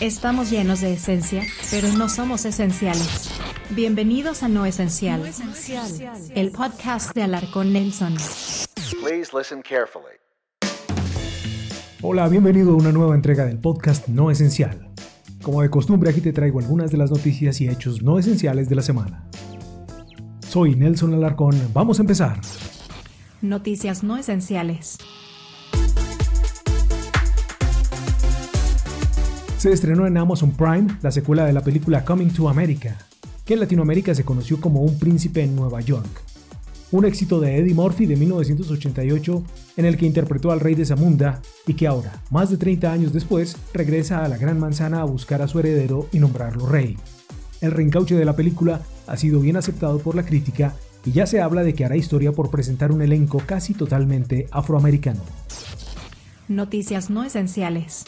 Estamos llenos de esencia, pero no somos esenciales. Bienvenidos a No Esencial, el podcast de Alarcón Nelson. Please listen carefully. Hola, bienvenido a una nueva entrega del podcast No Esencial. Como de costumbre, aquí te traigo algunas de las noticias y hechos no esenciales de la semana. Soy Nelson Alarcón, vamos a empezar. Noticias no esenciales. Se estrenó en Amazon Prime la secuela de la película Coming to America, que en Latinoamérica se conoció como Un príncipe en Nueva York. Un éxito de Eddie Murphy de 1988 en el que interpretó al rey de Zamunda y que ahora, más de 30 años después, regresa a la Gran Manzana a buscar a su heredero y nombrarlo rey. El reencauche de la película ha sido bien aceptado por la crítica y ya se habla de que hará historia por presentar un elenco casi totalmente afroamericano. Noticias no esenciales.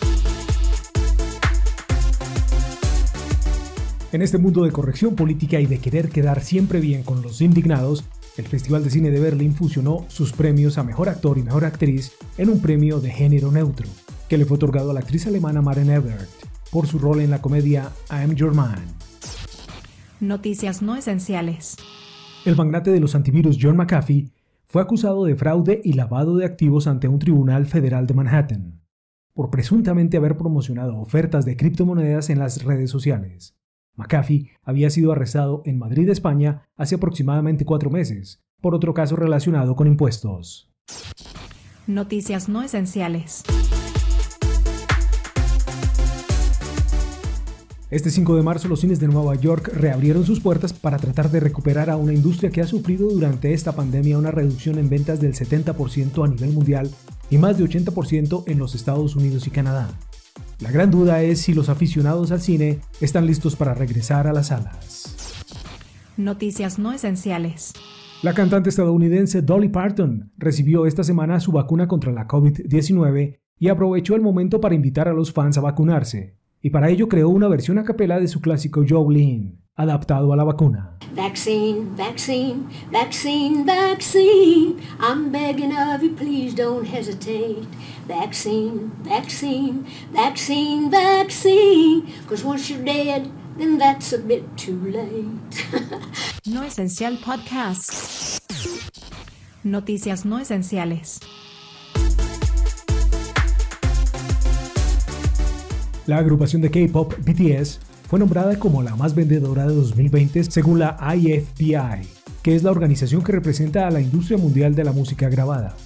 En este mundo de corrección política y de querer quedar siempre bien con los indignados, el Festival de Cine de Berlín fusionó sus premios a Mejor Actor y Mejor Actriz en un premio de género neutro, que le fue otorgado a la actriz alemana Maren Ebert por su rol en la comedia I Am Your Man. Noticias no esenciales. El magnate de los antivirus John McAfee fue acusado de fraude y lavado de activos ante un tribunal federal de Manhattan, por presuntamente haber promocionado ofertas de criptomonedas en las redes sociales. McAfee había sido arrestado en Madrid, España, hace aproximadamente cuatro meses, por otro caso relacionado con impuestos. Noticias no esenciales. Este 5 de marzo los cines de Nueva York reabrieron sus puertas para tratar de recuperar a una industria que ha sufrido durante esta pandemia una reducción en ventas del 70% a nivel mundial y más de 80% en los Estados Unidos y Canadá. La gran duda es si los aficionados al cine están listos para regresar a las salas. Noticias no esenciales. La cantante estadounidense Dolly Parton recibió esta semana su vacuna contra la COVID-19 y aprovechó el momento para invitar a los fans a vacunarse. Y para ello creó una versión a capela de su clásico Jolene, adaptado a la vacuna. Vaccine, vaccine, vaccine, vaccine. I'm begging of you, please don't hesitate. Vaccine, vaccine, vaccine, vaccine. Cause once you're dead, then that's a bit too late. No Esencial Podcast. Noticias no esenciales. La agrupación de K-pop BTS fue nombrada como la más vendedora de 2020 según la IFPI, que es la organización que representa a la industria mundial de la música grabada.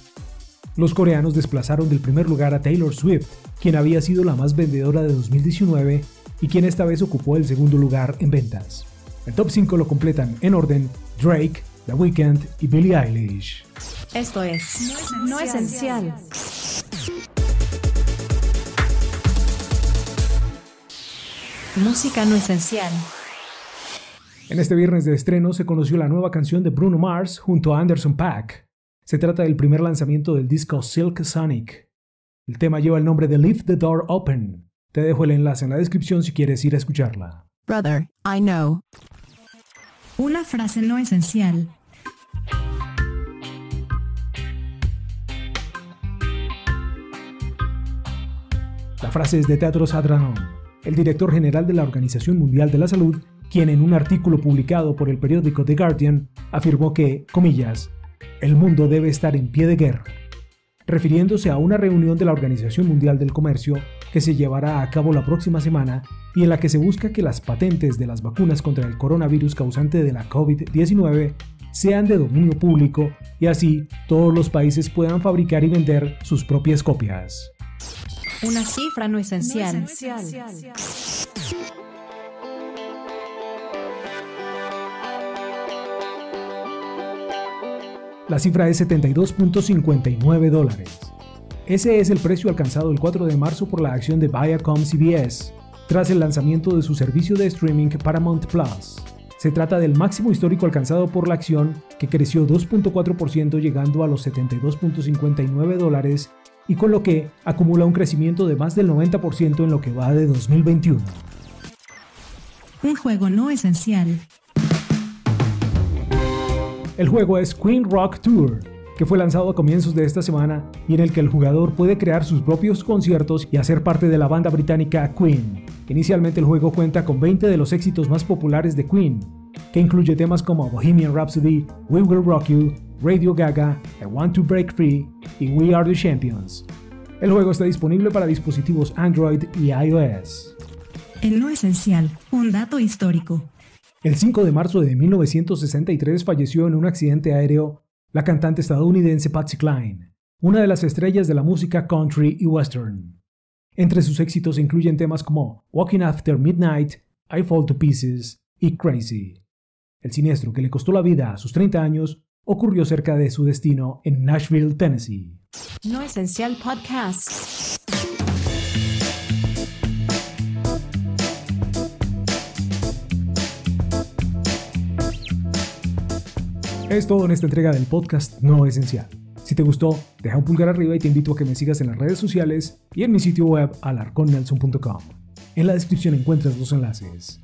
Los coreanos desplazaron del primer lugar a Taylor Swift, quien había sido la más vendedora de 2019 y quien esta vez ocupó el segundo lugar en ventas. El top 5 lo completan en orden Drake, The Weeknd y Billie Eilish. Esto es No Esencial. Música no esencial. En este viernes de estreno se conoció la nueva canción de Bruno Mars junto a Anderson Paak. Se trata del primer lanzamiento del disco Silk Sonic. El tema lleva el nombre de Leave the Door Open. Te dejo el enlace en la descripción si quieres ir a escucharla. Brother, I know. Una frase no esencial. La frase es de Teatro Adhanom, el director general de la Organización Mundial de la Salud, quien en un artículo publicado por el periódico The Guardian afirmó que, comillas, el mundo debe estar en pie de guerra, refiriéndose a una reunión de la Organización Mundial del Comercio que se llevará a cabo la próxima semana y en la que se busca que las patentes de las vacunas contra el coronavirus causante de la COVID-19 sean de dominio público y así todos los países puedan fabricar y vender sus propias copias. Una cifra no esencial. La cifra es 72.59 dólares. Ese es el precio alcanzado el 4 de marzo por la acción de Viacom CBS, tras el lanzamiento de su servicio de streaming Paramount Plus. Se trata del máximo histórico alcanzado por la acción, que creció 2.4% llegando a los 72.59 dólares y con lo que acumula un crecimiento de más del 90% en lo que va de 2021. Un juego no esencial. El juego es Queen Rock Tour, que fue lanzado a comienzos de esta semana y en el que el jugador puede crear sus propios conciertos y hacer parte de la banda británica Queen. Inicialmente el juego cuenta con 20 de los éxitos más populares de Queen, que incluye temas como Bohemian Rhapsody, We Will Rock You, Radio Gaga, I Want to Break Free y We Are the Champions. El juego está disponible para dispositivos Android y iOS. El no esencial, un dato histórico. El 5 de marzo de 1963 falleció en un accidente aéreo la cantante estadounidense Patsy Cline, una de las estrellas de la música country y western. Entre sus éxitos incluyen temas como Walking After Midnight, I Fall to Pieces y Crazy. El siniestro que le costó la vida a sus 30 años ocurrió cerca de su destino en Nashville, Tennessee. No Esencial Podcast. Es todo en esta entrega del podcast No Esencial. Si te gustó, deja un pulgar arriba y te invito a que me sigas en las redes sociales y en mi sitio web alarconnelson.com. En la descripción encuentras los enlaces.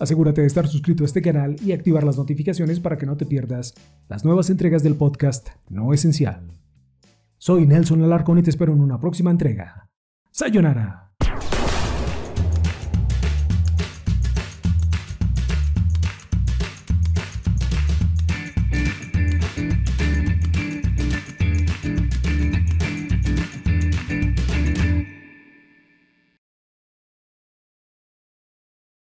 Asegúrate de estar suscrito a este canal y activar las notificaciones para que no te pierdas las nuevas entregas del podcast No Esencial. Soy Nelson Alarcón y te espero en una próxima entrega. Sayonara.